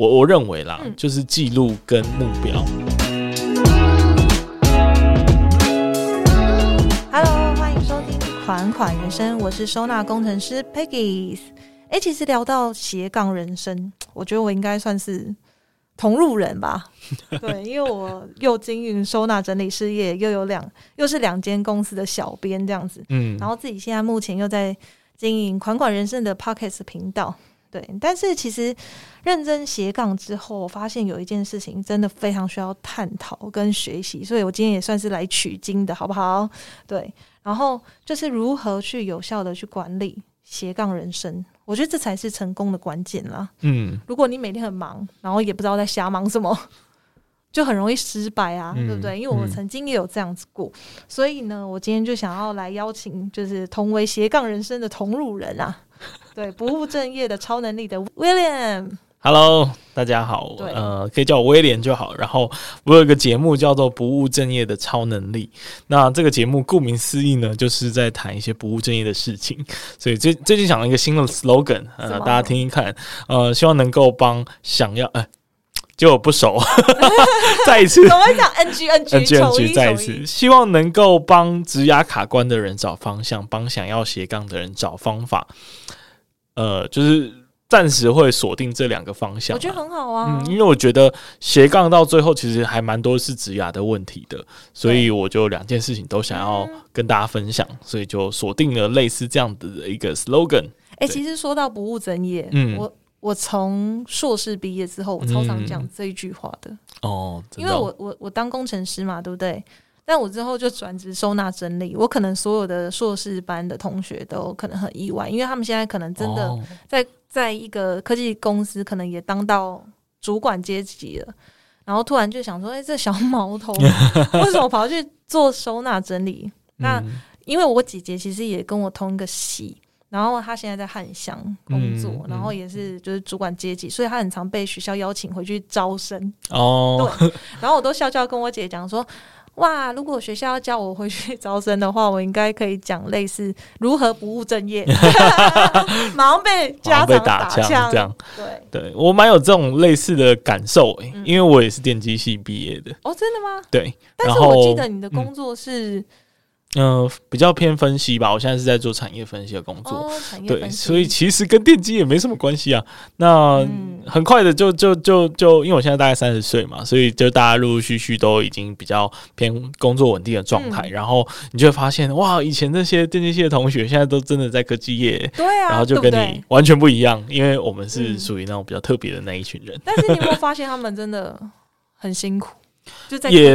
我我认为啦，就是记录跟目标。Hello，欢迎收听《款款人生》，我是收纳工程师 Peggy。哎，其实聊到斜杠人生，我觉得我应该算是同路人吧。对，因为我又经营收纳整理事业，又有两又是两间公司的小编这样子。嗯，然后自己现在目前又在经营款款人生的 Pockets 频道。对，但是其实认真斜杠之后，我发现有一件事情真的非常需要探讨跟学习，所以我今天也算是来取经的，好不好？对，然后就是如何去有效的去管理斜杠人生，我觉得这才是成功的关键啦。嗯，如果你每天很忙，然后也不知道在瞎忙什么，就很容易失败啊，对不对？因为我曾经也有这样子过，所以呢，我今天就想要来邀请，就是同为斜杠人生的同路人啊。对，不务正业的超能力的 William，Hello，大家好，呃，可以叫我威廉就好。然后我有一个节目叫做《不务正业的超能力》，那这个节目顾名思义呢，就是在谈一些不务正业的事情。所以最最近想了一个新的 slogan，呃，大家听一看，呃，希望能够帮想要，呃，结果不熟，再一次，我们讲？NG NG NG NG，再一次，希望能够帮直牙卡关的人找方向，帮想要斜杠的人找方法。呃，就是暂时会锁定这两个方向，我觉得很好啊。嗯，因为我觉得斜杠到最后其实还蛮多是职涯的问题的，所以我就两件事情都想要跟大家分享，所以就锁定了类似这样子的一个 slogan。哎，其实说到不务正业，嗯，我我从硕士毕业之后，我超常讲这一句话的哦，因为我我我当工程师嘛，对不对？但我之后就转职收纳整理，我可能所有的硕士班的同学都可能很意外，因为他们现在可能真的在在一个科技公司，可能也当到主管阶级了，然后突然就想说：“哎，这小毛头 为什么跑去做收纳整理？”那因为我姐姐其实也跟我同一个系，然后她现在在汉翔工作，然后也是就是主管阶级，所以她很常被学校邀请回去招生哦。对，然后我都笑笑跟我姐讲说。哇！如果学校要叫我回去招生的话，我应该可以讲类似如何不务正业，马上被家长打枪这样。对，对我蛮有这种类似的感受诶，因为我也是电机系毕业的。哦，真的吗？对。但是我记得你的工作是。嗯，比较偏分析吧。我现在是在做产业分析的工作，对，所以其实跟电机也没什么关系啊。那很快的就就就就，因为我现在大概三十岁嘛，所以就大家陆陆续续都已经比较偏工作稳定的状态。然后你就会发现，哇，以前那些电机系的同学现在都真的在科技业，对啊，然后就跟你完全不一样，因为我们是属于那种比较特别的那一群人。但是你有没有发现，他们真的很辛苦？就在也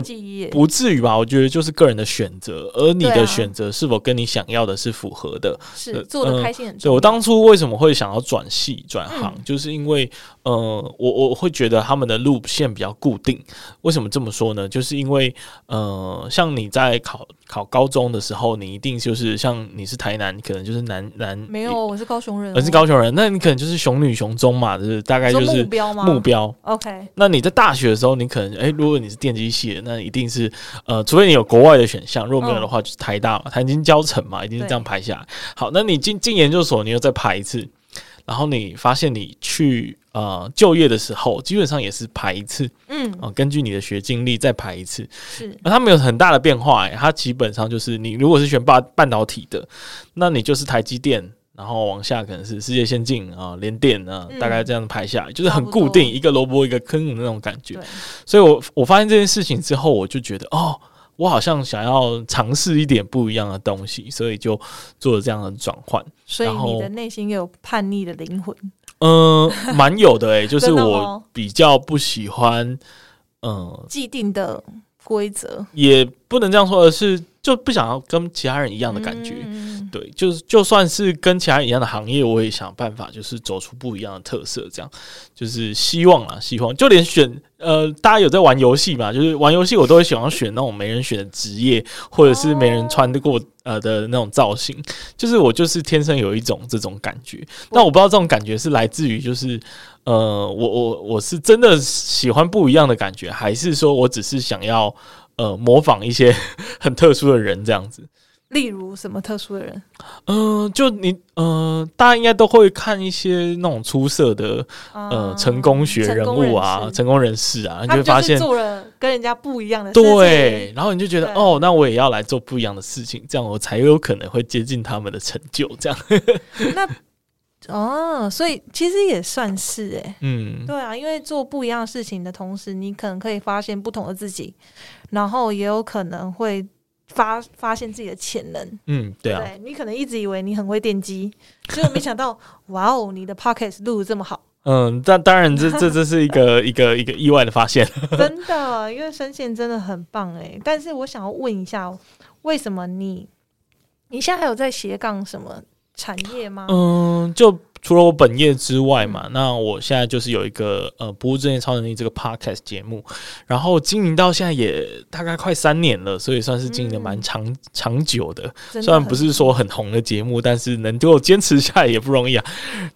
不至于吧，我觉得就是个人的选择，而你的选择是否跟你想要的是符合的，是做的开心很。对我当初为什么会想要转系转行，就是因为呃，我我会觉得他们的路线比较固定。为什么这么说呢？就是因为呃，像你在考考高中的时候，你一定就是像你是台南，你可能就是南南没有，我是高雄人，我是高雄人，那你可能就是雄女雄中嘛，就是大概就是目标吗？目标 OK。那你在大学的时候，你可能哎，如果你是电机系的，那一定是呃，除非你有国外的选项，如果没有的话，就是台大嘛，台经教程嘛，一定是这样排下来。好，那你进进研究所，你又再排一次，然后你发现你去呃就业的时候，基本上也是排一次，嗯，啊，根据你的学经历再排一次，是，那它没有很大的变化，哎，它基本上就是你如果是选半半导体的，那你就是台积电。然后往下可能是世界先进啊，联电啊，大概这样排下来，就是很固定，一个萝卜一个坑的那种感觉。所以，我我发现这件事情之后，我就觉得，哦，我好像想要尝试一点不一样的东西，所以就做了这样的转换。所以，你的内心有叛逆的灵魂？嗯，蛮有的诶，就是 我比较不喜欢，嗯，既定的规则，也不能这样说，而是。就不想要跟其他人一样的感觉，对，就是就算是跟其他人一样的行业，我也想办法，就是走出不一样的特色，这样。就是希望啊，希望。就连选呃，大家有在玩游戏嘛，就是玩游戏我都会喜欢选那种没人选的职业，或者是没人穿得过呃的那种造型，就是我就是天生有一种这种感觉，但我不知道这种感觉是来自于就是呃，我我我是真的喜欢不一样的感觉，还是说我只是想要。呃，模仿一些 很特殊的人这样子，例如什么特殊的人？嗯，就你，呃，大家应该都会看一些那种出色的呃成功学人物啊，成功人士啊，你就会发现做了跟人家不一样的事情对，然后你就觉得哦，那我也要来做不一样的事情，这样我才有可能会接近他们的成就。这样，那哦，所以其实也算是哎，嗯，对啊，因为做不一样的事情的同时，你可能可以发现不同的自己，然后也有可能会。发发现自己的潜能，嗯，对啊，你可能一直以为你很会电机，结果没想到，哇哦，你的 p o c k e t 录的这么好，嗯，但当然这这这是一个 一个一个意外的发现，真的，因为声线真的很棒哎，但是我想要问一下，为什么你你现在还有在斜杠什么产业吗？嗯，就。除了我本业之外嘛，那我现在就是有一个呃不务正业超能力这个 podcast 节目，然后经营到现在也大概快三年了，所以算是经营的蛮长长久的。虽然不是说很红的节目，但是能够坚持下来也不容易啊。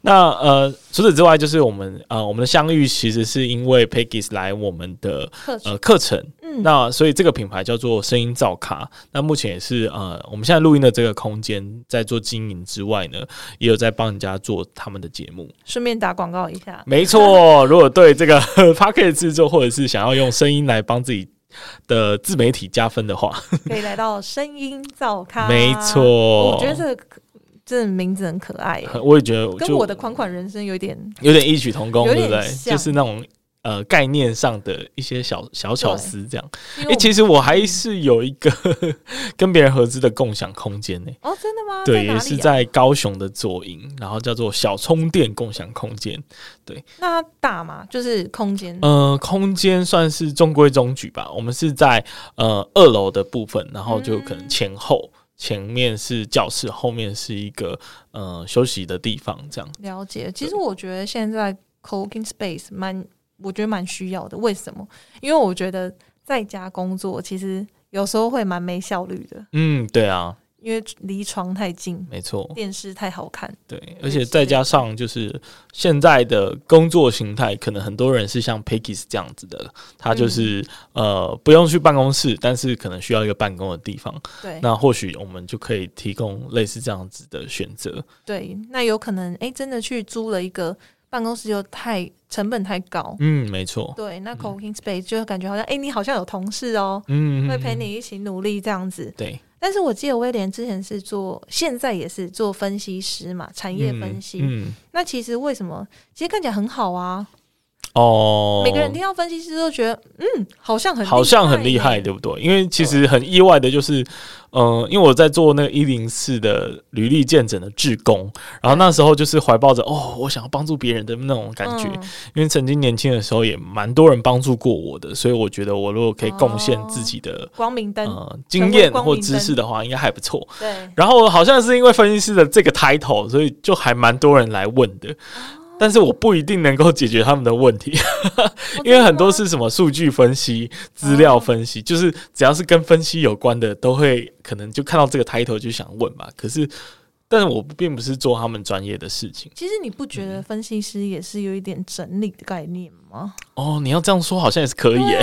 那呃除此之外，就是我们呃我们的相遇其实是因为 Peggy 来我们的呃课程，嗯，那所以这个品牌叫做声音造卡。那目前也是呃我们现在录音的这个空间在做经营之外呢，也有在帮人家做。他们的节目，顺便打广告一下。没错，如果对这个 p a c k e t 制作，或者是想要用声音来帮自己的自媒体加分的话，可以来到声音造咖。没错，我觉得这个这名字很可爱。我也觉得跟我的款款人生有点有点异曲同工，对不对？就是那种。呃，概念上的一些小小巧思，这样。哎，其实我还是有一个 跟别人合资的共享空间呢。哦，真的吗？对，也是在高雄的左营，然后叫做小充电共享空间。对，那大吗？就是空间？呃，空间算是中规中矩吧。我们是在呃二楼的部分，然后就可能前后前面是教室，后面是一个呃休息的地方，这样。了解。其实我觉得现在 co-working space 蛮。我觉得蛮需要的，为什么？因为我觉得在家工作其实有时候会蛮没效率的。嗯，对啊，因为离床太近，没错，电视太好看。对，而且再加上就是现在的工作形态，可能很多人是像 Peggy 这样子的，他就是呃不用去办公室，但是可能需要一个办公的地方。对，那或许我们就可以提供类似这样子的选择。对，那有可能哎，真的去租了一个。办公室又太成本太高，嗯，没错，对，那 co-working space 就感觉好像，哎，你好像有同事哦，嗯，会陪你一起努力这样子，对。但是我记得威廉之前是做，现在也是做分析师嘛，产业分析，嗯，那其实为什么？其实看起来很好啊。哦，每个人听到分析师都觉得，嗯，好像很好像很厉害，对不对？因为其实很意外的就是，嗯，因为我在做那个一零四的履历见证的志工，然后那时候就是怀抱着哦，我想要帮助别人的那种感觉。因为曾经年轻的时候也蛮多人帮助过我的，所以我觉得我如果可以贡献自己的光明灯经验或知识的话，应该还不错。对。然后好像是因为分析师的这个 title，所以就还蛮多人来问的。但是我不一定能够解决他们的问题，因为很多是什么数据分析、资料分析，就是只要是跟分析有关的，都会可能就看到这个抬头就想问吧。可是。但是我并不是做他们专业的事情。其实你不觉得分析师也是有一点整理的概念吗？哦，你要这样说，好像也是可以耶。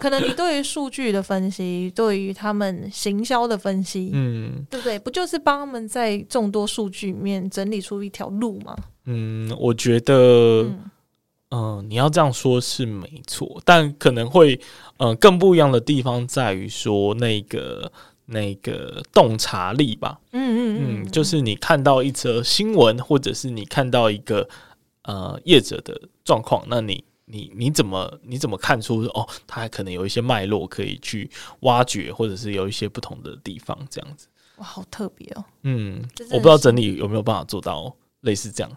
可能你对于数据的分析，对于他们行销的分析，嗯，对不对？不就是帮他们在众多数据里面整理出一条路吗？嗯，我觉得，嗯，你要这样说是没错，但可能会，嗯，更不一样的地方在于说那个。那个洞察力吧，嗯嗯嗯，就是你看到一则新闻，或者是你看到一个呃业者的状况，那你你你怎么你怎么看出哦，他可能有一些脉络可以去挖掘，或者是有一些不同的地方，这样子哇，好特别哦。嗯，我不知道整理有没有办法做到类似这样。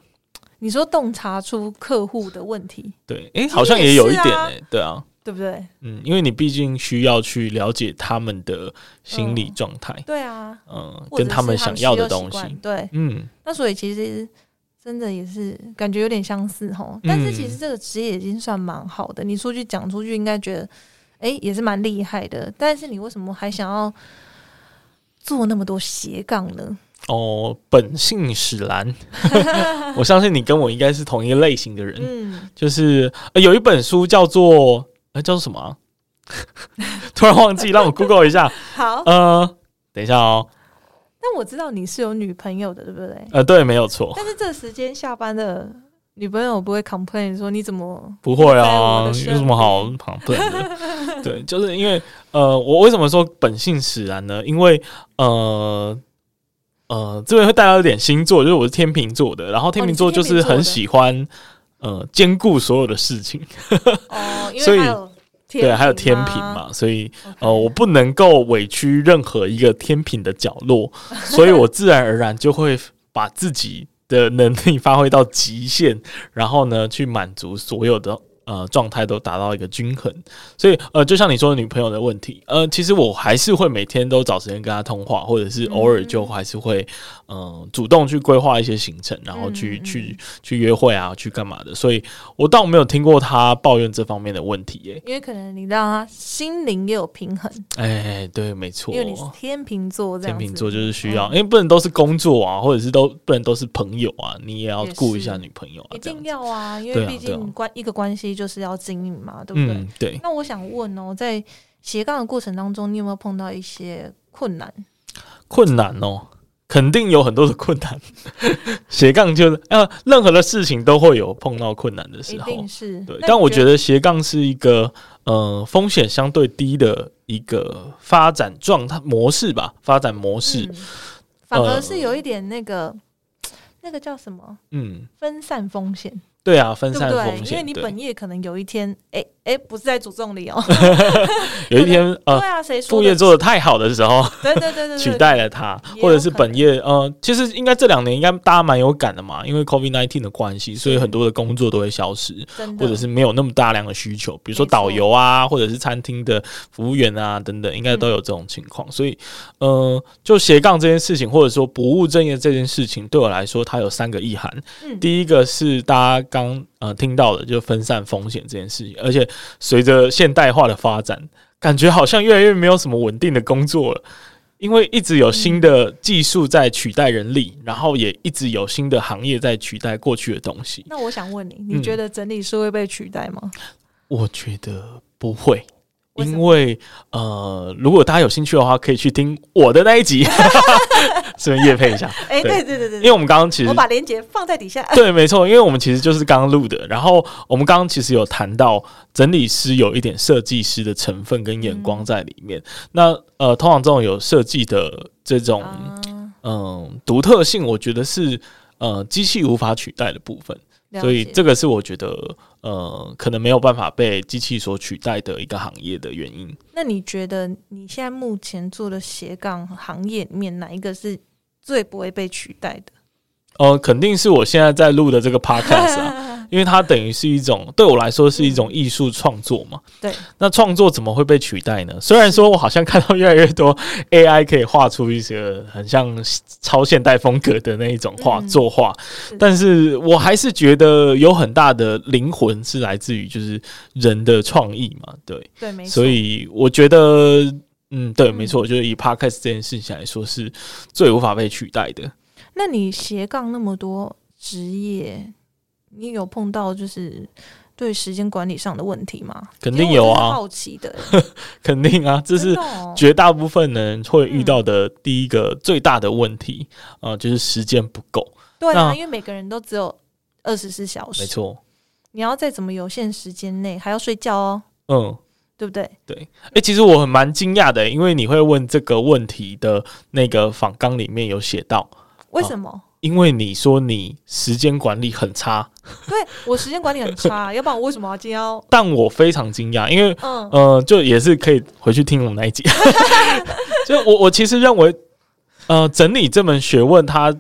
你说洞察出客户的问题，对，哎，好像也有一点哎，对啊。对不对？嗯，因为你毕竟需要去了解他们的心理状态。对啊，嗯，跟他们想要的东西。对，嗯，那所以其实真的也是感觉有点相似哈。但是其实这个职业已经算蛮好的，你出去讲出去，应该觉得哎也是蛮厉害的。但是你为什么还想要做那么多斜杠呢？哦，本性使然，我相信你跟我应该是同一个类型的人。嗯，就是有一本书叫做。哎，叫做什么？突然忘记，让我 Google 一下。好，呃，等一下哦。但我知道你是有女朋友的，对不对？呃，对，没有错。但是这个时间下班的女朋友不会 complain 说你怎么不会啊？有什么好 complain 的？对，就是因为呃，我为什么说本性使然呢？因为呃呃，这边会带到一点星座，就是我是天秤座的，然后天秤座就是很喜欢呃兼顾所有的事情，哦，因所以为对，还有天平平嘛，所以呃，我不能够委屈任何一个天平的角落，所以我自然而然就会把自己的能力发挥到极限，然后呢，去满足所有的呃状态都达到一个均衡。所以呃，就像你说的女朋友的问题，呃，其实我还是会每天都找时间跟她通话，或者是偶尔就还是会嗯、呃主动去规划一些行程，然后去、去去约会啊，去干嘛的。所以我倒没有听过她抱怨这方面的问题耶、因为可能你让他心灵也有平衡，哎，对，没错，因为你是天秤座这样，天秤座就是需要，嗯。因为不能都是工作啊，或者是都不能都是朋友啊，你也要顾一下女朋友啊，一定。要啊，因为毕对啊啊竟关一个关系就是要经营嘛，对不对？嗯，对，那我想问哦，在斜杠的过程当中，你有没有碰到一些困难？困难哦，肯定有很多的困难。斜杠就是呃，任何的事情都会有碰到困难的时候定。是。对，但我觉得斜杠是一个呃风险相对低的一个发展状态模式吧，发展模式。嗯反而呃是有一点那个、那个叫什么嗯，分散风险，对啊，分？散风险。因为你本业可能有一天，哎哎，不是在诅咒你哦，有一天呃 对，啊，谁副业做的太好的时候，对对对对对取代了他，或者是本业呃，其实应该这两年应该大家蛮有感的嘛，因为 COVID nineteen 的关系，所以很多的工作都会消失，或者是没有那么大量的需求，比如说导游啊，或者是餐厅的服务员啊等等，应该都有这种情况。所以呃，就斜杠这件事情，或者说不务正业这件事情，对我来说，它有三个意涵。嗯。第一个是大家刚呃听到的，就分散风险这件事情，而且随着现代化的发展，感觉好像越来越没有什么稳定的工作了。因为一直有新的技术在取代人力，然后也一直有新的行业在取代过去的东西。那我想问你，你嗯觉得整理师会被取代吗？我觉得不会，因为呃，如果大家有兴趣的话，可以去听我的那一集，顺便夜配一下。哎，对对对对对，因为我们刚刚其实我把链接放在底下。对，没错，因为我们其实就是刚录的，然后我们刚刚其实有谈到整理师有一点设计师的成分跟眼光在里面。那呃，通常这种有设计的这种啊嗯独特性，我觉得是呃机器无法取代的部分，所以解这个是我觉得呃可能没有办法被机器所取代的一个行业的原因。那你觉得你现在目前做的斜杠行业里面，哪一个是最不会被取代的？呃，肯定是我现在在录的这个 podcast 啊，因为它等于是一种对我来说是一种艺术创作嘛。对，那创作怎么会被取代呢？虽然说我好像看到越来越多 AI 可以画出一些很像超现代风格的那一种画、嗯作画，但是我还是觉得有很大的灵魂是来自于就是人的创意嘛，对，对，没错。所以我觉得，嗯，对，嗯没错，就是以 podcast 这件事情来说是最无法被取代的。那你斜杠那么多职业，你有碰到就是对时间管理上的问题吗？肯定有啊。好奇的，肯定啊，这是绝大部分人会遇到的第一个最大的问题，呃，就是时间不够。对啊，因为每个人都只有二十四小时，没，错，你要在怎么有限时间内还要睡觉哦，嗯，对不对？诶，其实我很蛮惊讶的，因为你会问这个问题的那个访纲里面有写到，为什么？因为你说你时间管理很差，对我时间管理很差，要不然我为什么要今天要但我非常惊讶，因为嗯呃，就也是可以回去听我们那一集。就我我其实认为，呃，整理这门学问它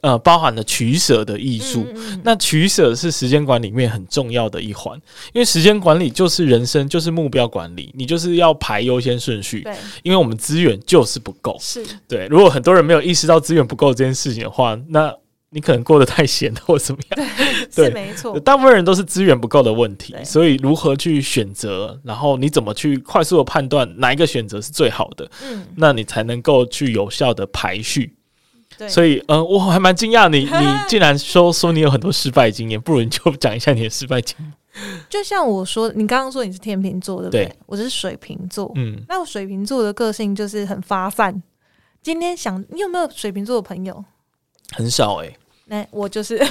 呃包含了取舍的艺术。那取舍是时间管理里面很重要的一环，因为时间管理就是人生，就是目标管理，你就是要排优先顺序。对因为我们资源就是不够。是对，如果很多人没有意识到资源不够这件事情的话，那你可能过得太闲了或怎么样。对是没错，大部分人都是资源不够的问题，所以如何去选择，然后你怎么去快速的判断哪一个选择是最好的，嗯那你才能够去有效的排序。对，所以，呃，我还蛮惊讶，你 你竟然说说你有很多失败经验，不如你就讲一下你的失败经验。就像我说，你刚刚说你是天秤座，对不对？对。我是水瓶座，嗯，那我水瓶座的个性就是很发散，今天想，你有没有水瓶座的朋友？很少哎、那我就是，就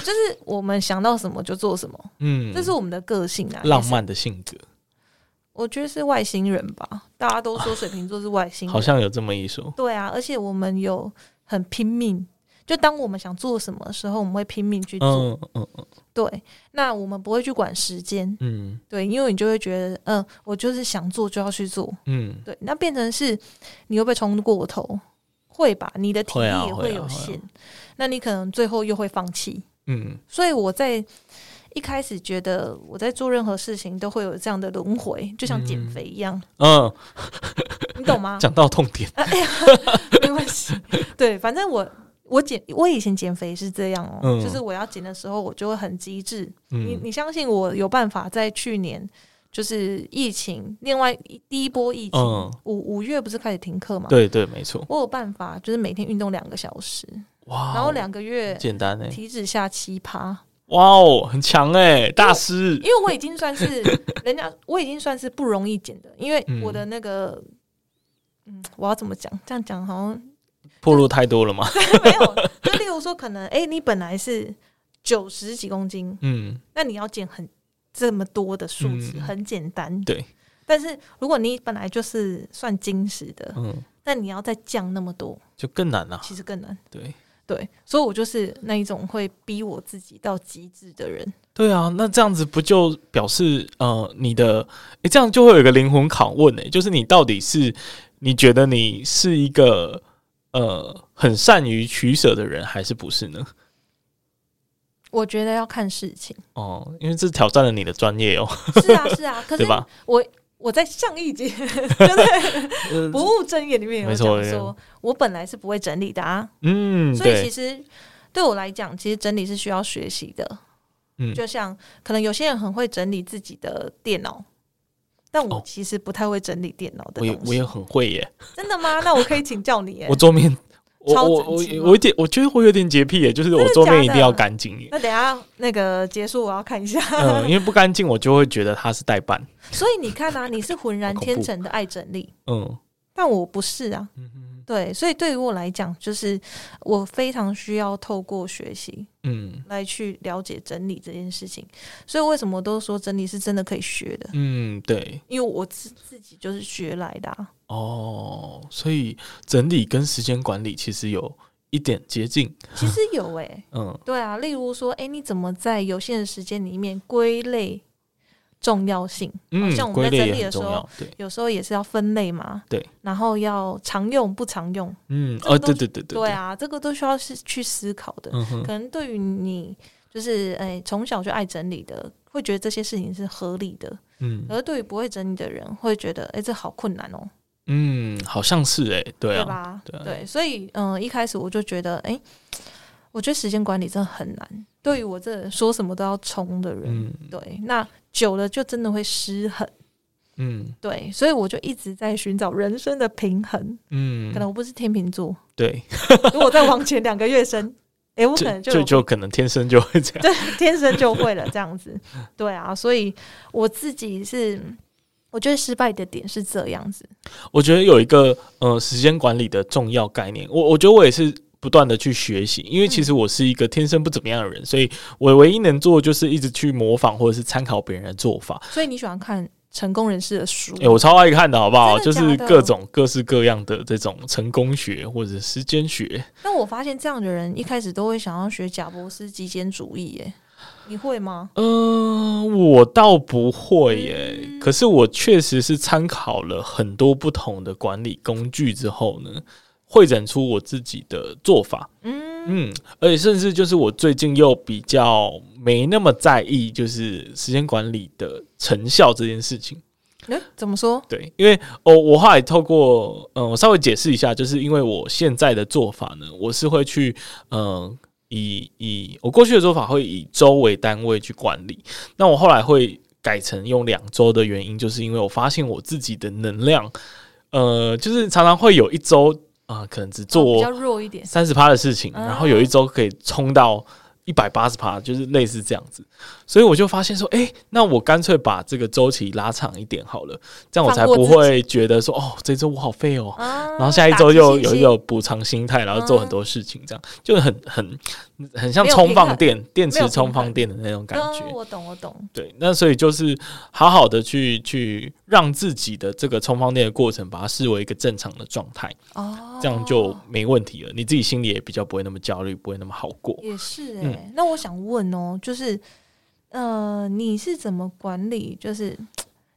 是我们想到什么就做什么，嗯，这是我们的个性啊，浪漫的性格，我觉得是外星人吧，大家都说水瓶座是外星人，好像有这么一说。对啊，而且我们有很拼命，就当我们想做什么的时候，我们会拼命去做。嗯嗯嗯对，那我们不会去管时间，嗯对，因为你就会觉得，嗯、我就是想做就要去做，嗯，对，那变成是你会被冲过头，会吧？你的体力也会有限，那你可能最后又会放弃。嗯所以我在一开始觉得我在做任何事情都会有这样的轮回，就像减肥一样，嗯，你懂吗？讲到痛点，哎呀没关系，对，反正我我减我以前减肥是这样哦、嗯。就是我要减的时候，我就会很机智。你嗯。你相信我有办法在去年就是疫情，另外第一波疫情嗯。五五月不是开始停课嘛？对对，没错。我有办法，就是每天运动两个小时，哇哦，然后两个月简单哎，体脂下七趴，哇哦，很强哎，大师因。为我已经算是 人家，我已经算是不容易减的，因为嗯我的那个，嗯，我要怎么讲？这样讲好像破路太多了吗？没有。就例如说，可能哎、诶你本来是九十几公斤，嗯，那你要减很这么多的数字，嗯很简单。对，但是如果你本来就是算金石的，嗯，那你要再降那么多，就更难了。其实更难。对对，所以我就是那一种会逼我自己到极致的人。对啊，那这样子不就表示呃，你的诶，这样就会有一个灵魂拷问诶，就是你到底是你觉得你是一个呃很善于取舍的人，还是不是呢？我觉得要看事情。哦，因为这挑战了你的专业哦，是啊，是啊。可是吧？我我在上一节 就是呃不务正业里面有讲说，我本来是不会整理的啊，嗯，所以其，实对我来讲，其实整理是需要学习的。嗯就像可能有些人很会整理自己的电脑，但我哦其实不太会整理电脑的我也。我也很会耶，真的吗？那我可以请教你耶我。桌面。我超我我我有点，我觉得我有点洁癖耶，就是我桌面一定要干净耶。那等下那个结束，我要看一下。嗯，因为不干净，我就会觉得它是代办。所以你看啊，你是浑然天成的爱整理，嗯但我不是啊。对，所以对于我来讲，就是我非常需要透过学习嗯来去了解整理这件事情。所以为什么都说整理是真的可以学的？嗯，对，因为我自自己就是学来的、啊。哦，所以整理跟时间管理其实有一点接近。其实有诶、嗯对啊，例如说，诶，你怎么在有限的时间里面归类重要性？嗯像，我们在整理的时候。对，有时候也是要分类嘛。对，然后要常用不常用。嗯，哦，对对对对，对，啊，这个都需要是去思考的。嗯哼，可能对于你就是哎从小就爱整理的，会觉得这些事情是合理的；嗯而对于不会整理的人，会觉得诶这好困难哦、嗯，好像是哎，对啊，吧？对啊对，所以嗯、一开始我就觉得，哎，我觉得时间管理真的很难。对于我这说什么都要冲的人，嗯对，那久了就真的会失衡。嗯对，所以我就一直在寻找人生的平衡。嗯可，能我不是天秤座，对，如果再往前两个月生，诶，我可能就就就可能天生就会这样。对，天生就会了这样子。对啊，所以我自己是，我觉得失败的点是这样子。我觉得有一个呃时间管理的重要概念，我我觉得我也是不断的去学习，因为其实我是一个天生不怎么样的人，所以我唯一能做的就是一直去模仿或者是参考别人的做法。所以你喜欢看成功人士的书？诶、我超爱看的好不好？就是各种各式各样的这种成功学或者时间学。那我发现这样的人一开始都会想要学贾博士极简主义，耶，你会吗？嗯、我倒不会耶，嗯可是我确实是参考了很多不同的管理工具之后呢，会整出我自己的做法。嗯，嗯，而且甚至就是我最近又比较没那么在意，就是时间管理的成效这件事情。诶，怎么说？对，因为哦，我后来透过嗯、呃我稍微解释一下，就是因为我现在的做法呢，我是会去嗯、以我过去的做法会以周为单位去管理，那我后来会改成用两周的原因，就是因为我发现我自己的能量，呃，就是常常会有一周啊、呃可能只哦做比较弱一点。三十趴的事情，啊然后有一周可以冲到一百八十趴，就是类似这样子。所以我就发现说，哎，那我干脆把这个周期拉长一点好了，这样我才不会觉得说，哦，这周我好废哦，然后下一周又有一个补偿心态，然后做很多事情，这样就很很很像充放电，电池充放电的那种感觉。我懂，我懂。对，那所以就是好好的去去让自己的这个充放电的过程，把它视为一个正常的状态，哦，这样就没问题了。你自己心里也比较不会那么焦虑，不会那么好过。也是哎，那我想问哦，就是。呃，你是怎么管理？就是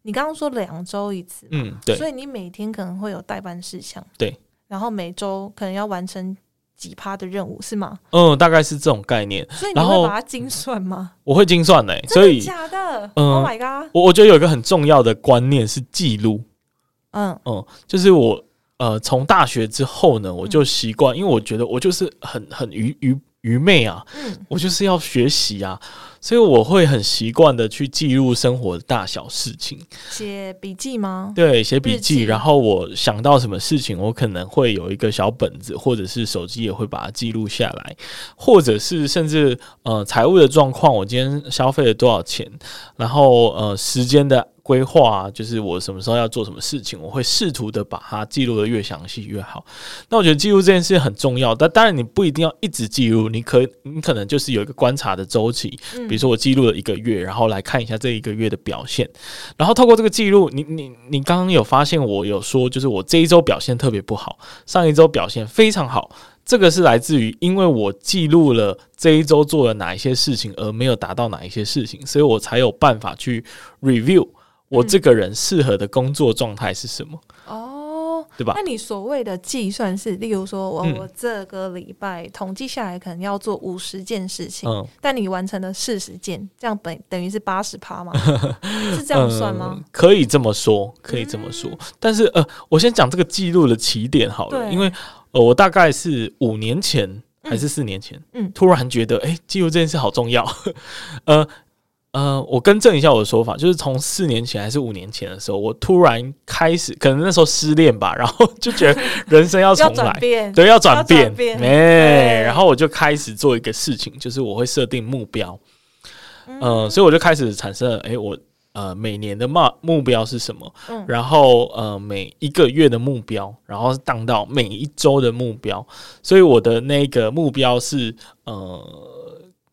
你刚刚说两周一次，嗯，对，所以你每天可能会有代办事项，对，然后每周可能要完成几趴的任务，是吗？嗯，大概是这种概念。所以你会把它精算吗？我会精算的，所以假的。Oh my god！我我觉得有一个很重要的观念是记录。嗯嗯，就是我呃，从大学之后呢，我就习惯，因为我觉得我就是很很愚愚愚昧啊，嗯，我就是要学习啊。所以我会很习惯的去记录生活的大小事情，写笔记吗？对，写笔记。然后我想到什么事情，我可能会有一个小本子，或者是手机也会把它记录下来，或者是甚至呃财务的状况，我今天消费了多少钱，然后呃时间的。规划就是我什么时候要做什么事情，我会试图的把它记录的越详细越好。那我觉得记录这件事很重要，但当然你不一定要一直记录，你可你可能就是有一个观察的周期，比如说我记录了一个月，然后来看一下这一个月的表现，然后透过这个记录，你你你刚刚有发现我有说，就是我这一周表现特别不好，上一周表现非常好。这个是来自于，因为我记录了这一周做了哪一些事情，而没有达到哪一些事情，所以我才有办法去 review。我这个人适合的工作状态是什么？哦，对吧？那你所谓的计算是，例如说我我这个礼拜统计下来，可能要做五十件事情，但你完成了四十件，这样等等于是八十趴吗？是这样算吗？可以这么说，可以这么说。但是呃，我先讲这个记录的起点好了，因为呃，我大概是五年前还是四年前，嗯，突然觉得哎，记录这件事好重要，呃。呃，我更正一下我的说法，就是从四年前还是五年前的时候，我突然开始，可能那时候失恋吧，然后就觉得人生要重来，对，要转变，哎，然后我就开始做一个事情，就是我会设定目标，嗯，所以我就开始产生了，哎，我呃每年的目目标是什么？嗯，然后呃每一个月的目标，然后当到每一周的目标，所以我的那个目标是呃，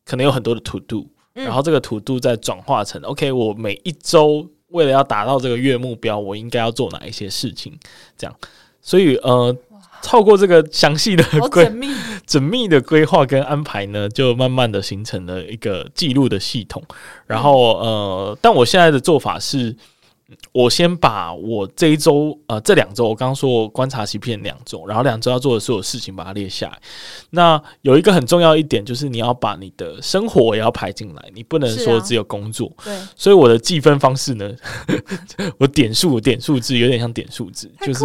可能有很多的 to do。然后这个图度再转化成 OK，我每一周为了要达到这个月目标，我应该要做哪一些事情？这样，所以呃，透过这个详细的缜密、缜密的规划跟安排呢，就慢慢的形成了一个记录的系统。然后呃，但我现在的做法是。我先把我这一周，呃，这两周，我刚刚说我观察期片两周，然后两周要做的所有事情把它列下来。那有一个很重要一点，就是你要把你的生活也要排进来，你不能说只有工作。对，所以我的计分方式呢，我点数点数字有点像点数字，就是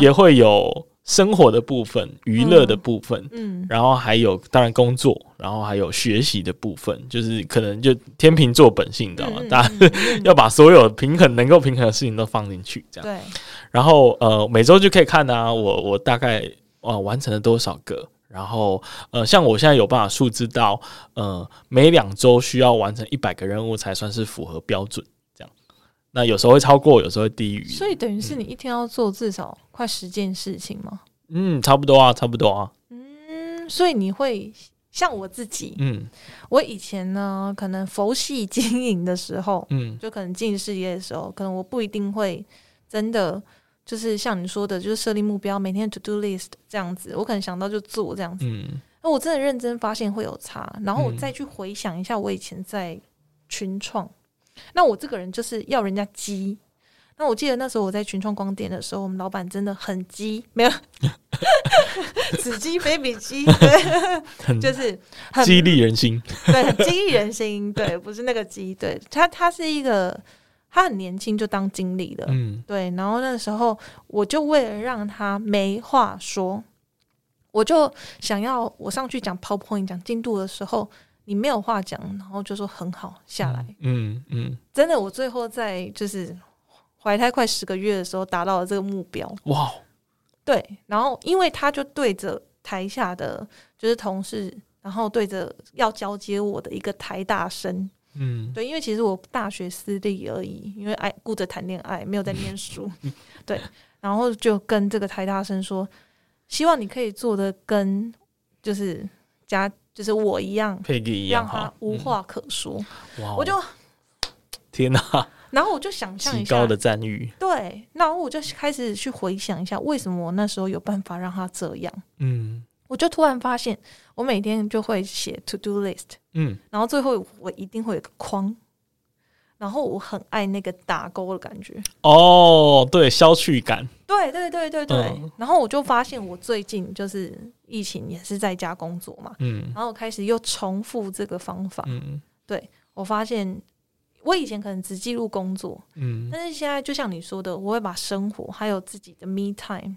也会有。生活的部分、娱乐的部分，嗯，然后还有当然工作，然后还有学习的部分，就是可能就天秤座本性，你知道吗？大家 要把所有平衡能够平衡的事情都放进去，这样。对。然后呃，每周就可以看啊，我我大概啊完成了多少个，然后呃，像我现在有办法数字到呃每两周需要完成一百个任务才算是符合标准。那有时候会超过，有时候会低于，所以等于是你一天要做至少快十件事情吗？嗯，差不多啊，差不多啊。嗯，所以你会像我自己，嗯，我以前呢，可能佛系经营的时候，嗯，就可能进事业的时候，可能我不一定会真的就是像你说的，就是设立目标，每天 to do list 这样子，我可能想到就做这样子。嗯，那我真的认真发现会有差，然后我再去回想一下我以前在群创。那我这个人就是要人家鸡。那我记得那时候我在群创光电的时候，我们老板真的很鸡，没有 子鸡非比鸡，对，就是很激励人心，对，很激励人心，对，不是那个鸡，对他，他是一个，他很年轻就当经理的，嗯，对，然后那时候我就为了让他没话说，我就想要我上去讲 PowerPoint 讲进度的时候。你没有话讲，然后就说很好下来。嗯嗯，真的，我最后在就是怀胎快十个月的时候达到了这个目标。哇，对，然后因为他就对着台下的就是同事然后对着要交接我的一个台大生，嗯。对，因为其实我大学私立而已，因为爱顾着谈恋爱，没有在念书，对，然后就跟这个台大生说，希望你可以做的跟就是家就是我一样，佩吉一样让他，无话可说，嗯哇哦，我就天哪，然后我就想象一下极高的，赞誉，对，然后我就开始去回想一下，为什么我那时候有办法让他这样。嗯。我就突然发现，我每天就会写 to do list，嗯。然后最后我一定会有个框，然后我很爱那个打勾的感觉。哦，对，消去感，对对对对对，嗯然后我就发现我最近就是疫情也是在家工作嘛，嗯然后我开始又重复这个方法。嗯对我发现我以前可能只记录工作，嗯但是现在就像你说的，我会把生活还有自己的 me time，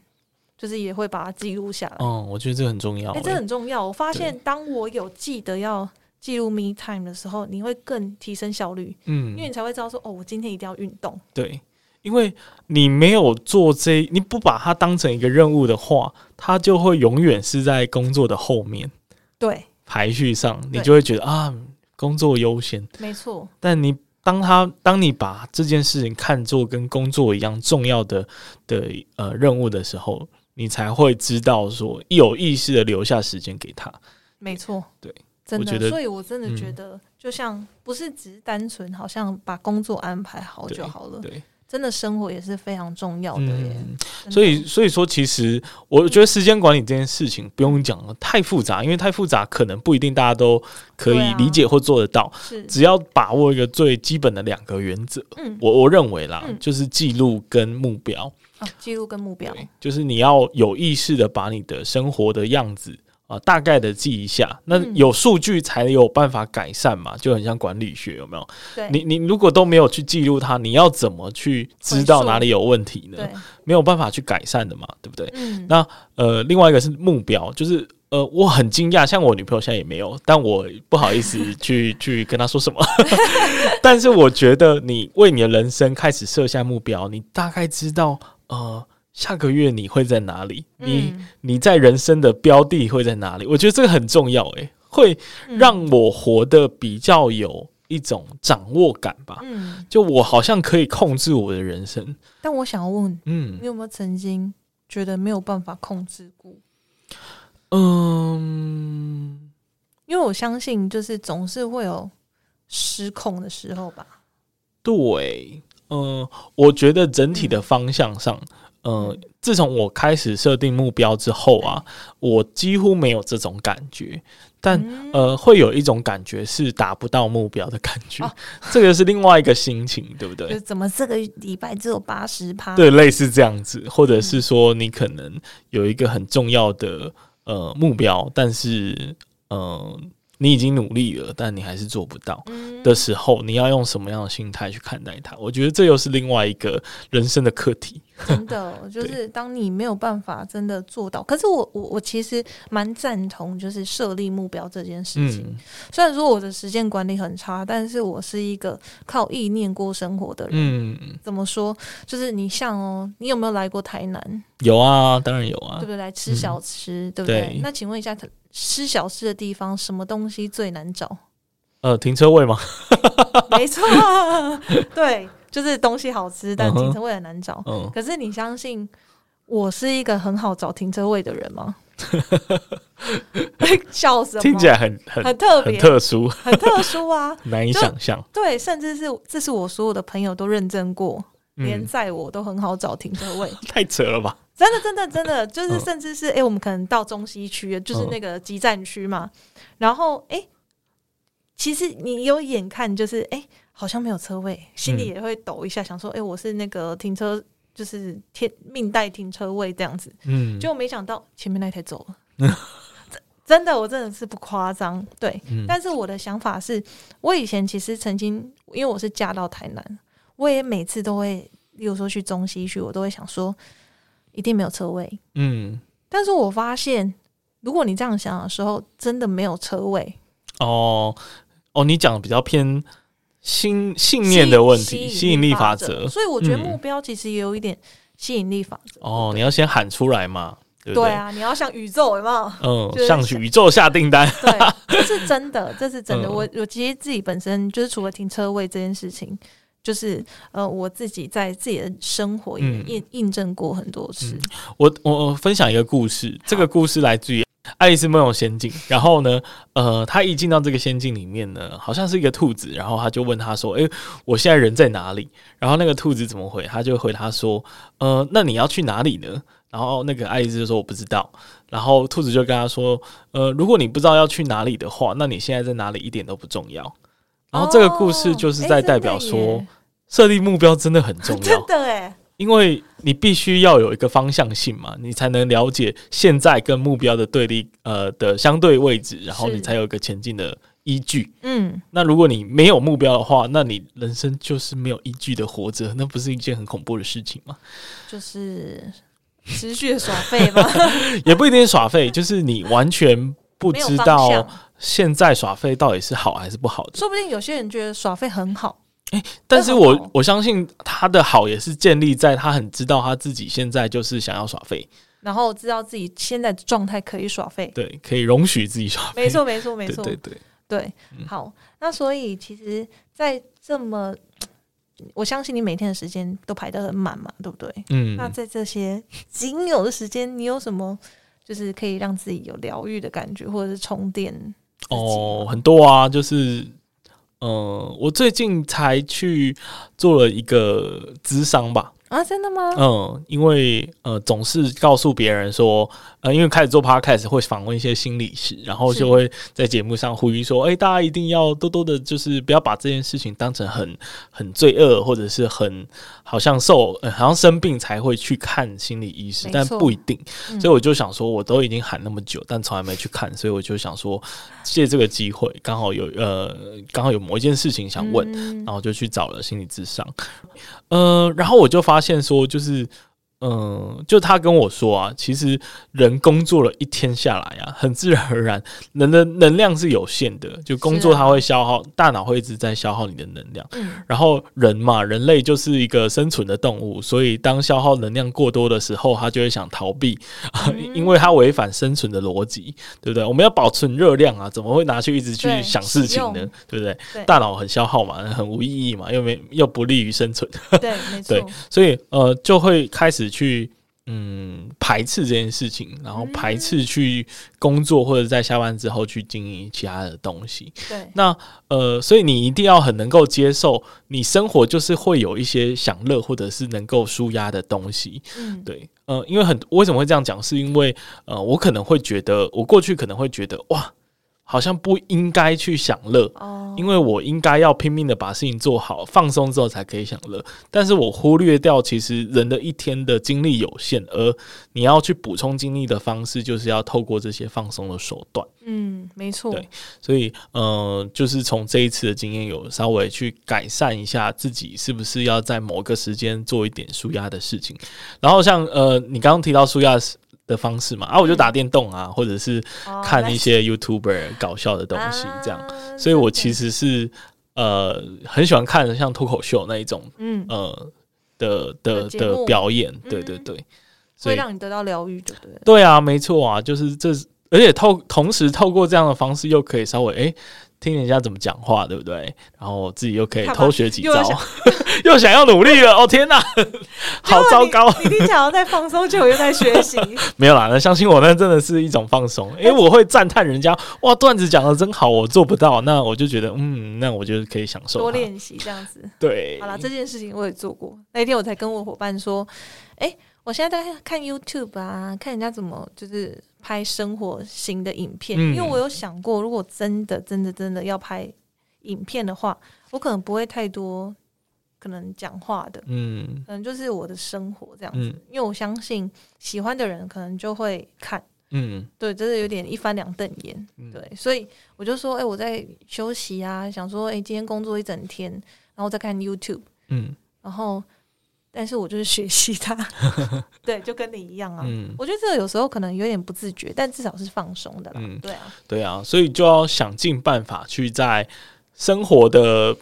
就是也会把它记录下来。哦，我觉得这个很重要哎、欸，这很重要。我发现，当我有记得要记录 me time 的时候，你会更提升效率，嗯因为，你才会知道说，哦，我今天一定要运动。对，因为你没有做这，你不把它当成一个任务的话，它就会永远是在工作的后面对，排序上，你就会觉得啊，工作优先。没错，但你当他当你把这件事情看作跟工作一样重要的的呃任务的时候，你才会知道说有意识的留下时间给他。没错，对，真的。所以我真的嗯觉得，就像不是只是单纯好像把工作安排好就好了，对，真的生活也是非常重要的耶。嗯，所以所以说，其实我觉得时间管理这件事情不用讲了，太复杂，因为太复杂，可能不一定大家都可以理解或做得到。是，只要把握一个最基本的两个原则，嗯，我我认为啦，嗯就是记录跟目标。啊，记录跟目标，就是你要有意识的把你的生活的样子啊、大概的记一下。那嗯有数据才有办法改善嘛，就很像管理学，有没有？对，你你如果都没有去记录它，你要怎么去知道哪里有问题呢？对，没有办法去改善的嘛，对不对？嗯，那呃，另外一个是目标，就是呃，我很惊讶，像我女朋友现在也没有，但我不好意思去 去跟她说什么。但是我觉得你为你的人生开始设下目标，你大概知道呃。下个月你会在哪里？你嗯你在人生的标的会在哪里？我觉得这个很重要、诶，会嗯让我活得比较有一种掌握感吧。嗯，就我好像可以控制我的人生。但我想要问，嗯你有没有曾经觉得没有办法控制过？嗯，因为我相信，就是总是会有失控的时候吧。对，嗯、我觉得整体的方向上，呃，自从我开始设定目标之后啊，我几乎没有这种感觉，但、嗯呃，会有一种感觉是达不到目标的感觉，哦 这个是另外一个心情，对不对就？怎么这个礼拜只有八十趴？对，类似这样子，或者是说你可能有一个很重要的呃目标，但是呃你已经努力了，但你还是做不到。嗯的时候，你要用什么样的心态去看待它？我觉得这又是另外一个人生的课题。真的，就是当你没有办法真的做到，可是我我我其实蛮赞同，就是设立目标这件事情。嗯虽然说我的时间管理很差，但是我是一个靠意念过生活的人。嗯，怎么说？就是你像哦，你有没有来过台南？有啊，当然有啊对不。对？来吃小吃，对不对？对那请问一下，吃小吃的地方，什么东西最难找？呃，停车位吗？没错，对，就是东西好吃，但停车位很难找。嗯，可是你相信我是一个很好找停车位的人吗？笑什么？听起来很很很很特别，特殊，很特殊啊！难以想象。对，甚至是这是我所有的朋友都认证过，连嗯，在我都很好找停车位。太扯了吧？真的，真的，真的，就是嗯甚至是哎、诶我们可能到中西区，就是嗯那个集站区嘛，然后哎、诶其实你有眼看就是哎、诶好像没有车位，心里嗯。也会抖一下，想说哎、诶我是那个停车就是天命带停车位这样子，嗯，结果没想到前面那台走了。真真的，我真的是不夸张，对。嗯。但是我的想法是，我以前其实曾经，因为我是嫁到台南，我也每次都会，例如说去中西区，我都会想说，一定没有车位。嗯，但是我发现，如果你这样想的时候，真的没有车位，哦。哦，你讲的比较偏信信念的问题，吸引力法则。所以我觉得嗯目标其实也有一点吸引力法则。哦，你要先喊出来嘛。对不对啊，你要向宇宙有没有？嗯就，是向宇宙下订单。对，这是真的，这是真的。嗯我我其实自己本身就是除了停车位这件事情，就是呃，我自己在自己的生活也嗯印印证过很多次。我我我分享一个故事，这个故事来自于《爱丽丝梦游仙境》。然后呢，呃，他一进到这个仙境里面呢，好像是一个兔子，然后他就问他说：“诶，我现在人在哪里？”然后那个兔子怎么回？他就回他说：“呃，那你要去哪里呢？”然后那个爱丽丝就说：“我不知道。”然后兔子就跟他说：“呃，如果你不知道要去哪里的话，那你现在在哪里一点都不重要。”然后这个故事就是哦在代表说设立目标真的很重要 真。的哎，因为你必须要有一个方向性嘛，你才能了解现在跟目标的对立呃的相对位置，然后你才有一个前进的依据。嗯，那如果你没有目标的话，那你人生就是没有依据的活着，那不是一件很恐怖的事情吗？就是持续的耍废吧，也不一定是耍废，就是你完全不知道。现在耍废到底是好还是不好的。说不定有些人觉得耍废很好，但是我我相信他的好也是建立在他很知道他自己现在就是想要耍废，然后知道自己现在的状态可以耍废。对，可以容许自己耍废。没错，没错，没错。对对对。对，嗯好，那所以其实，在这么，我相信你每天的时间都排得很满嘛，对不对？嗯，那在这些仅有的时间，你有什么就是可以让自己有疗愈的感觉，或者是充电哦，很多啊，就是，呃，我最近才去做了一个咨商吧，啊，真的吗？嗯，因为呃，总是告诉别人说，呃，因为开始做 podcast 会访问一些心理师，然后就会在节目上呼吁说，哎、大家一定要多多的，就是不要把这件事情当成很很罪恶，或者是很好像受、呃、好像生病才会去看心理医师但不一定。嗯所以我就想说，我都已经喊那么久，但从来没去看，所以我就想说，借这个机会，刚好有呃，刚好有某一件事情想问，嗯然后就去找了心理咨商，呃，然后我就发现说，就是。嗯，就他跟我说啊，其实人工作了一天下来啊，很自然而然，人的能量是有限的，就工作它会消耗，大脑会一直在消耗你的能量。嗯然后人嘛，人类就是一个生存的动物，所以当消耗能量过多的时候，他就会想逃避，嗯 因为它违反生存的逻辑，对不对？我们要保存热量啊，怎么会拿去一直去想事情呢？对不对？对大脑很消耗嘛，很无意义嘛，又没又不利于生存，对，没 对错，所以呃，就会开始去。嗯，排斥这件事情，然后排斥去工作或者在下班之后去经营其他的东西。对，那呃，所以你一定要很能够接受，你生活就是会有一些享乐或者是能够舒压的东西。嗯，对，呃，因为很为什么会这样讲，是因为呃，我可能会觉得，我过去可能会觉得，哇，好像不应该去享乐。哦，因为我应该要拼命的把事情做好，放松之后才可以享乐。但是我忽略掉，其实人的一天的精力有限，而你要去补充精力的方式，就是要透过这些放松的手段。嗯，没错，对所以，呃，就是从这一次的经验，有稍微去改善一下自己是不是要在某个时间做一点舒压的事情。然后像呃，你刚刚提到舒压的方式嘛，啊，我就打电动啊，或者是看一些 YouTuber 搞笑的东西这样。啊所以我其实是呃很喜欢看像脱口秀那一种嗯，呃的的的表演，对嗯。对。对，所以会让你得到疗愈，对不对？对啊，没错啊，就是这，而且透同时透过这样的方式，又可以稍微诶听人家怎么讲话，对不对？然后自己又可以偷学几招又想，又想要努力了，哦天哪，好糟糕！你听起来好像在放松，结果又在学习。没有啦，那相信我，那真的是一种放松，因为我会赞叹人家哇段子讲的真好，我做不到，那我就觉得嗯，那我就可以享受。多练习这样子。对，好了，这件事情我也做过。那一天我才跟我伙伴说，哎、我现在在看 YouTube 啊，看人家怎么就是拍生活型的影片，嗯。因为我有想过，如果真的真的真的要拍影片的话，我可能不会太多可能讲话的，嗯。可能就是我的生活这样子。嗯。因为我相信喜欢的人可能就会看。嗯。对，真的有点一翻两瞪眼。嗯。对，所以我就说，哎、我在休息啊，想说，哎、今天工作一整天，然后再看 YouTube，嗯。然后，但是我就是学习它，对，就跟你一样啊。嗯，我觉得这个有时候可能有点不自觉，但至少是放松的啦。嗯对啊，对啊，所以就要想尽办法去在生活的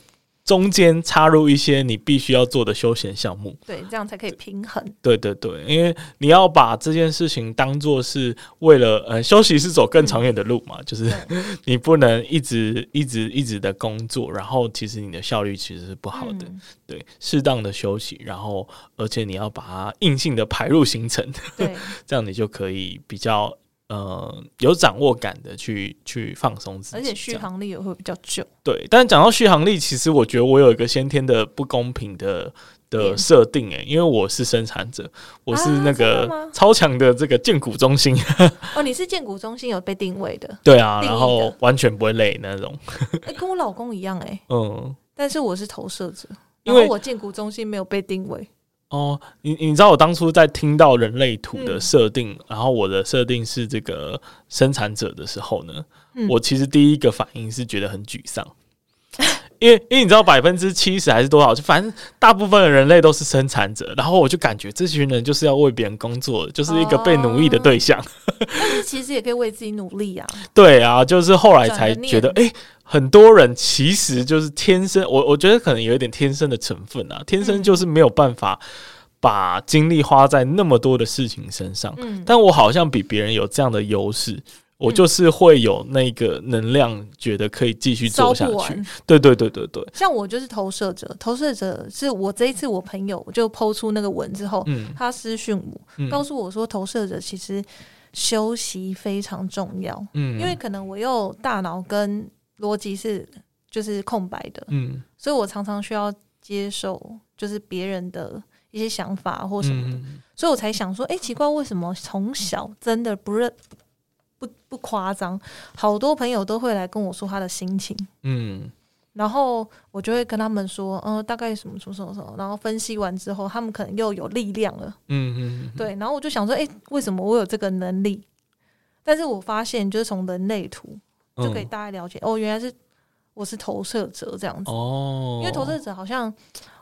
中间插入一些你必须要做的休闲项目，对，这样才可以平衡。对对对，因为你要把这件事情当做是为了呃休息，是走更长远的路嘛，就是 你不能一直一直一直的工作，然后其实你的效率其实是不好的。对，适当的休息，然后而且你要把它硬性的排入行程，对，这样你就可以比较。呃，有掌握感的去去放松自己，而且续航力也会比较久。对，但讲到续航力，其实我觉得我有一个先天的不公平的的设定诶，因为我是生产者，我是那个超强的这个建骨中心。哦，你是建骨中心有被定位的？对啊，然后完全不会累那种。哎，跟我老公一样哎。嗯，但是我是投射者，因为我建骨中心没有被定位。哦，你你知道我当初在听到人类图的设定，然后我的设定是这个生产者的时候呢，我其实第一个反应是觉得很沮丧，因为因为你知道百分之七十还是多少，就反正大部分的人类都是生产者，然后我就感觉这群人就是要为别人工作，就是一个被奴役的对象。但是其实也可以为自己努力啊。对啊，就是后来才觉得，哎，很多人其实就是天生，我我觉得可能有一点天生的成分啊，天生就是没有办法。把精力花在那么多的事情身上，嗯，但我好像比别人有这样的优势，我就是会有那个能量，觉得可以继续做下去。对对对对对，像我就是投射者，投射者是我这一次我朋友就抛出那个文之后，嗯，他私讯我，告诉我说投射者其实休息非常重要，嗯，因为可能我又大脑跟逻辑是就是空白的，嗯，所以我常常需要接受就是别人的。一些想法或什么的，所以我才想说，哎，奇怪，为什么从小真的不认不不夸张，好多朋友都会来跟我说他的心情，嗯，然后我就会跟他们说，嗯，大概什么什么什么什么，然后分析完之后，他们可能又有力量了，嗯嗯，对，然后我就想说，哎，为什么我有这个能力？但是我发现，就是从人类图就可以大概了解，哦，原来是我是投射者这样子，哦，因为投射者好像。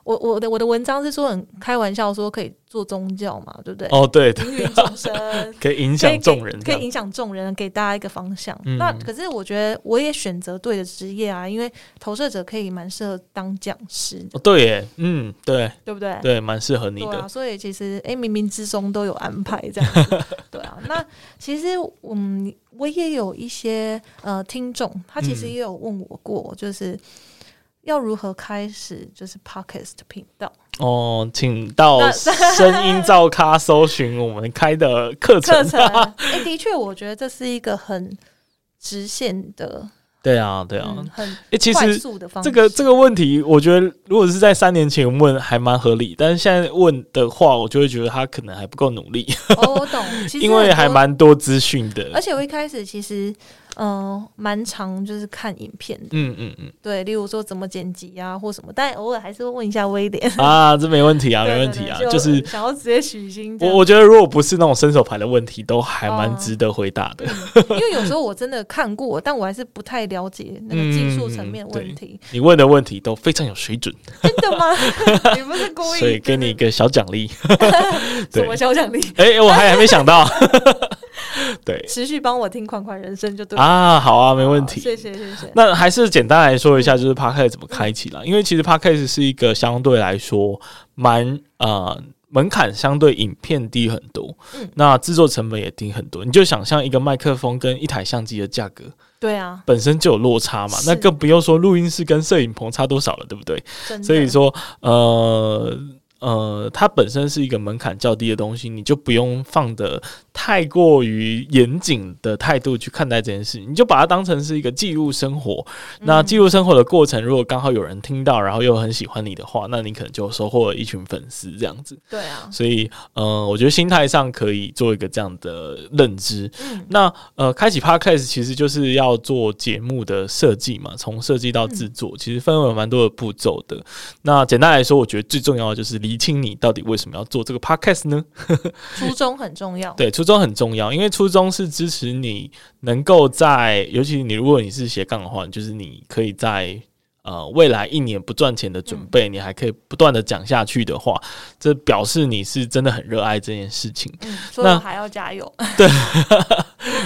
我我的我的文章是说很开玩笑说可以做宗教嘛，对不对？哦，对，芸芸众生 可以影响众人，可以影响众人，给大家一个方向。那可是我觉得我也选择对的职业啊，因为投射者可以蛮适合当讲师。哦，对耶，嗯，对，对不对？对，蛮适合你的。所以其实哎，冥冥之中都有安排这样。对啊，那其实嗯，我也有一些呃听众，他其实也有问我过，就是。要如何开始就是 podcast 频道哦，请到声音照咖搜寻我们开的课程。课程，哎，的确，我觉得这是一个很直线的。对啊，对啊，很哎，其实这个这个问题，我觉得如果是在三年前问还蛮合理，但是现在问的话，我就会觉得他可能还不够努力。哦，我懂，因为还蛮多资讯的，而且我一开始其实。嗯，蛮长，就是看影片的。嗯嗯嗯，对，例如说怎么剪辑啊，或什么，但偶尔还是会问一下威廉 啊，这没问题啊，没问题啊，就是想要直接取经。我我觉得如果不是那种伸手牌的问题，都还蛮值得回答的。因为有时候我真的看过，但我还是不太了解那个技术层面问题。你问的问题都非常有水准，真的吗？你不是故意？所以给你一个小奖励。什么小奖励？哎，我还还没想到。对，持续帮我听《款款人生》就对啊，好啊，没问题，谢谢谢谢。那还是简单来说一下，就是 Podcast 怎么开启了？因为其实 Podcast 是一个相对来说蛮呃门槛相对影片低很多，嗯，那制作成本也低很多。你就想象一个麦克风跟一台相机的价格，对啊，本身就有落差嘛，那更不用说录音室跟摄影棚差多少了，对不对？所以说呃。呃，它本身是一个门槛较低的东西，你就不用放的太过于严谨的态度去看待这件事，你就把它当成是一个记录生活。那记录生活的过程，如果刚好有人听到，然后又很喜欢你的话，那你可能就收获了一群粉丝这样子。对啊，所以呃，我觉得心态上可以做一个这样的认知。那呃，开启 podcast 其实就是要做节目的设计嘛，从设计到制作，其实分为蛮多的步骤的。那简单来说，我觉得最重要的就是。厘清你到底为什么要做这个 podcast 呢？初衷很重要，对，初衷很重要，因为初衷是支持你能够在，尤其你如果你是斜杠的话，就是你可以在。呃未来一年不赚钱的准备，你还可以不断的讲下去的话，这表示你是真的很热爱这件事情。嗯，所以还要加油。对，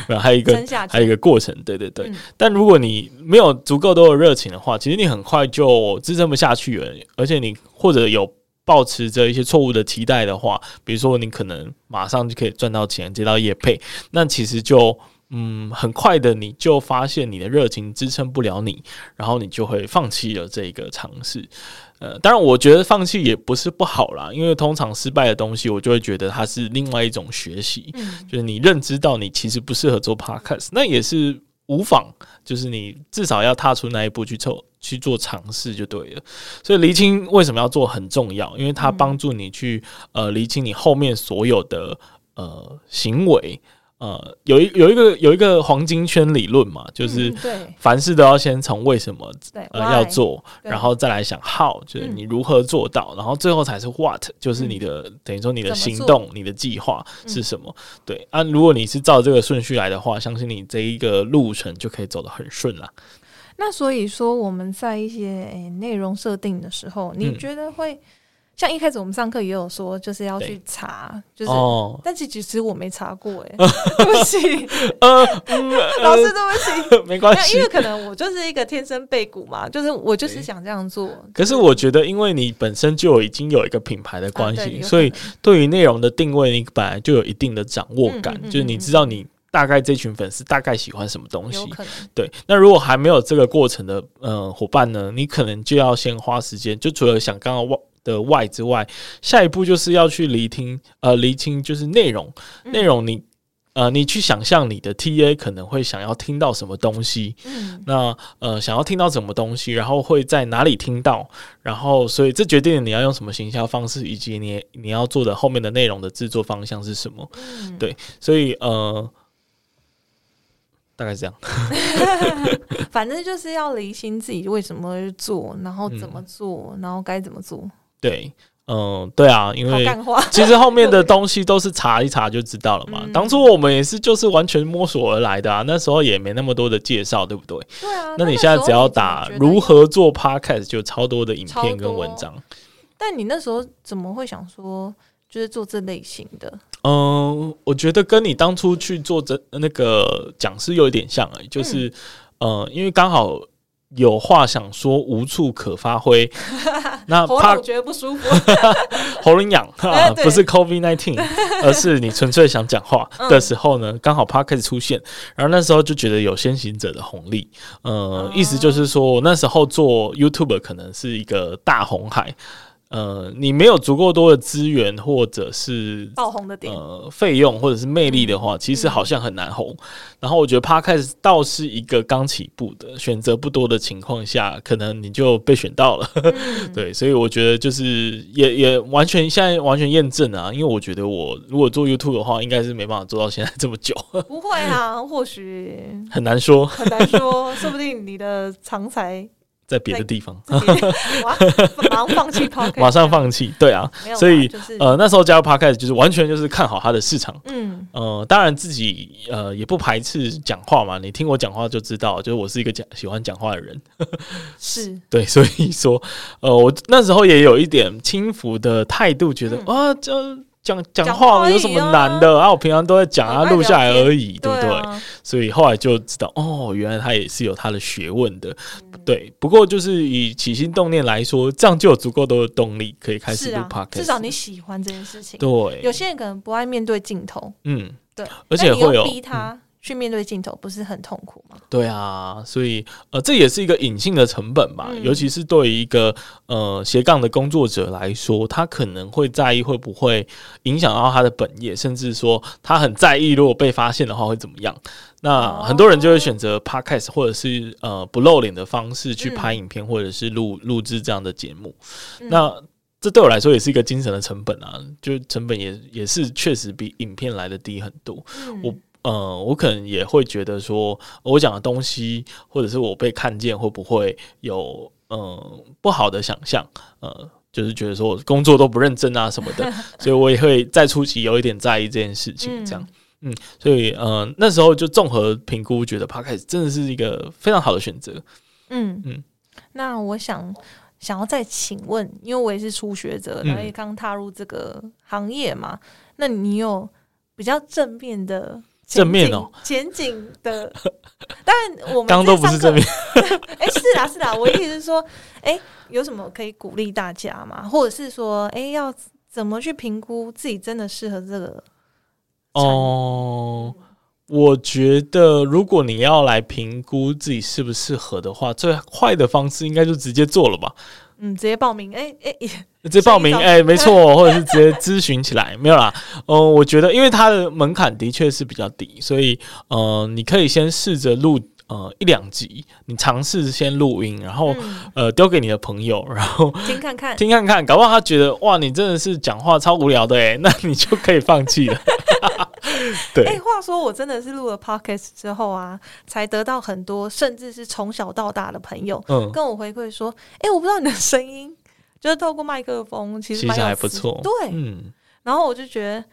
然 后还有一个还有一个过程，对对对。但如果你没有足够多的热情的话，其实你很快就支撑不下去了，而且你或者有。保持着一些错误的期待的话，比如说你可能马上就可以赚到钱，接到业配，那其实就嗯很快的你就发现你的热情支撑不了你，然后你就会放弃了这个尝试。呃，当然我觉得放弃也不是不好啦，因为通常失败的东西，我就会觉得它是另外一种学习，就是你认知到你其实不适合做 podcast，那也是无妨，就是你至少要踏出那一步去凑。去做尝试就对了，所以厘清为什么要做很重要，因为它帮助你去呃厘清你后面所有的呃行为，呃有一有一个有一个黄金圈理论嘛，就是凡事都要先从为什么呃要做，然后再来想 how，就是你如何做到，然后最后才是 what，就是你的等于说你的行动、你的计划是什么？对啊，如果你是照这个顺序来的话，相信你这一个路程就可以走得很顺了。那所以说，我们在一些诶内容设定的时候，你觉得会像一开始我们上课也有说，就是要去查，就是，但是其实我没查过，哎，对不起，呃，老师对不起，没关系，因为可能我就是一个天生背骨嘛，就是我就是想这样做。可是我觉得，因为你本身就已经有一个品牌的关系，所以对于内容的定位，你本来就有一定的掌握感，就是你知道你。大概这群粉丝大概喜欢什么东西？对。那如果还没有这个过程的呃伙伴呢？你可能就要先花时间，就除了想刚刚外的外之外，下一步就是要去厘听呃厘清就是内容内容你呃你去想象你的 T A 可能会想要听到什么东西，嗯，那呃想要听到什么东西，然后会在哪里听到，然后所以这决定了你要用什么行销方式，以及你你要做的后面的内容的制作方向是什么？对，所以呃。大概这样，反正就是要理清自己为什么会做，然后怎么做，然后该怎么做。对，嗯，对啊，因为其实后面的东西都是查一查就知道了嘛。当初我们也是就是完全摸索而来的啊，那时候也没那么多的介绍，对不对？对啊。那你现在只要打如何做 podcast，就超多的影片跟文章。但你那时候怎么会想说？就是做这类型的，嗯，我觉得跟你当初去做这那个讲师有一点像哎，就是，呃，因为刚好有话想说，无处可发挥，那怕觉得不舒服，喉咙痒，不是 COVID nineteen，而是你纯粹想讲话。的时候呢，刚好 Park 开始出现，然后那时候就觉得有先行者的红利，呃，意思就是说，那时候做 YouTube 可能是一个大红海。呃，你没有足够多的资源，或者是爆红的点，呃，费用或者是魅力的话，其实好像很难红。然后我觉得 Podcast 倒是一个刚起步的，选择不多的情况下，可能你就被选到了。对，所以我觉得就是也也完全现在完全验证啊，因为我觉得我如果做 YouTube 的话，应该是没办法做到现在这么久。不会啊，或许很难说，很难说，说不定你的长才。在别的地方，马上放弃，马上放弃，对啊，所以呃那时候加入 Podcast 就是完全就是看好它的市场，嗯。呃当然自己呃也不排斥讲话嘛，你听我讲话就知道，就是我是一个讲喜欢讲话的人，是 对，所以说呃我那时候也有一点轻浮的态度，觉得啊这。讲讲话有什么难的啊？我平常都在讲啊，录下来而已，对不对？所以后来就知道，哦，原来他也是有他的学问的。对，不过就是以起心动念来说，这样就有足够多的动力可以开始录 podcast。至少你喜欢这件事情。对，有些人可能不爱面对镜头。嗯，对，而且会有逼他。去面对镜头不是很痛苦吗？对啊，所以呃，这也是一个隐性的成本吧。尤其是对于一个呃斜杠的工作者来说，他可能会在意会不会影响到他的本业，甚至说他很在意如果被发现的话会怎么样。那很多人就会选择 podcast 或者是呃不露脸的方式去拍影片，或者是录录制这样的节目。那这对我来说也是一个精神的成本啊，就成本也也是确实比影片来的低很多。我。呃，我可能也会觉得说，我讲的东西，或者是我被看见，会不会有嗯不好的想象？呃，就是觉得说我工作都不认真啊什么的，所以我也会在初期有一点在意这件事情。这样，嗯，所以呃那时候就综合评估，觉得 Podcast 真的是一个非常好的选择。嗯嗯，那我想想要再请问，因为我也是初学者，嗯然后也刚踏入这个行业嘛，那你有比较正面的正面哦前景的？但，我们刚刚都不是正面，哎、是啦是啦，我的意思是说，哎、有什么可以鼓励大家吗？或者是说，哎、要怎么去评估自己真的适合这个？哦。我觉得，如果你要来评估自己适不适合的话，最快的方式应该就直接做了吧。嗯，直接报名，哎、哎、直接报名，哎、没错，或者是直接咨询起来，没有啦。呃，我觉得，因为它的门槛的确是比较低，所以呃，你可以先试着录呃一两集，你尝试先录音，然后、嗯，呃丢给你的朋友，然后听看看，听看看，搞不好他觉得哇，你真的是讲话超无聊的哎，那你就可以放弃了。对，哎、话说我真的是录了 podcast 之后啊，才得到很多，甚至是从小到大的朋友嗯，跟我回馈说，哎、我不知道你的声音，就是透过麦克风，其实其实还不错。对，嗯，然后我就觉得，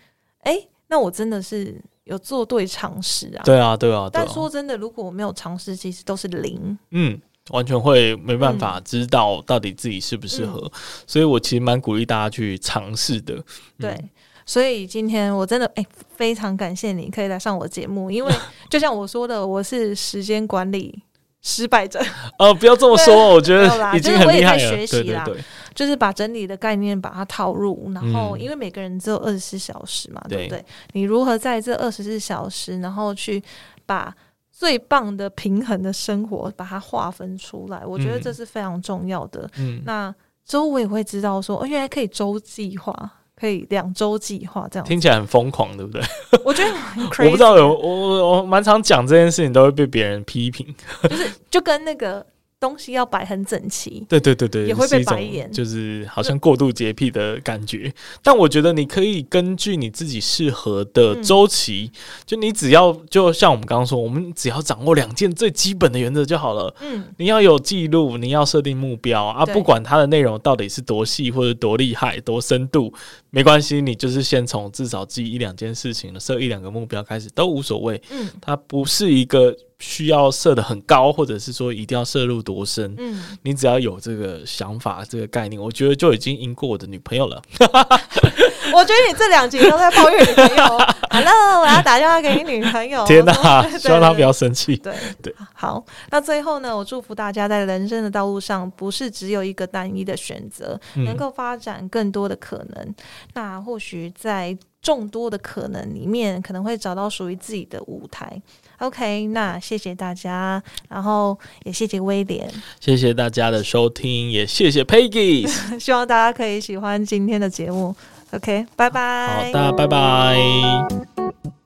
哎、那我真的是有做对尝试啊。对啊，对啊，但啊。说真的，如果我没有尝试，其实都是零。嗯，完全会没办法知道到底自己适不适合，嗯所以我其实蛮鼓励大家去尝试的。嗯对，所以今天我真的哎、非常感谢你可以来上我节目，因为 就像我说的，我是时间管理失败者，呃，不要这么说，我觉得已经就是我也在很厉害了。学习啦就是把整理的概念把它套入，然后嗯。因为每个人只有二十四小时嘛，对不对？对？你如何在这二十四小时，然后去把最棒的平衡的生活把它划分出来，我觉得嗯。这是非常重要的。嗯，那周我也会知道说，哦，原来可以周计划，可以两周计划这样。听起来很疯狂，对不对？我觉得很 crazy，我不知道有我我我蛮常讲这件事情，都会被别人批评。就是就跟那个东西要摆很整齐。对对对对，也会被白眼就是好像过度洁癖的感觉。但我觉得你可以根据你自己适合的嗯周期，就你只要就像我们刚刚说，我们只要掌握两件最基本的原则就好了。嗯，你要有记录，你要设定目标啊，不管它的内容到底是多细或者多厉害、多深度，没关系，你就是先从至少记一两件事情设一两个目标开始，都无所谓。嗯它不是一个需要设的很高，或者是说一定要摄入多深。嗯，你只要有这个想法、这个概念，我觉得就已经赢过我的女朋友了。我觉得你这两集都在抱怨女朋友。Hello，我要打电话给你女朋友。天哪、希望她不要生气。对对，好，那最后呢，我祝福大家在人生的道路上，不是只有一个单一的选择，嗯能够发展更多的可能。那或许在众多的可能里面，可能会找到属于自己的舞台。OK，那谢谢大家，然后也谢谢威廉，谢谢大家的收听，也谢谢 Peggy。希望大家可以喜欢今天的节目。OK，拜拜。好，的拜拜。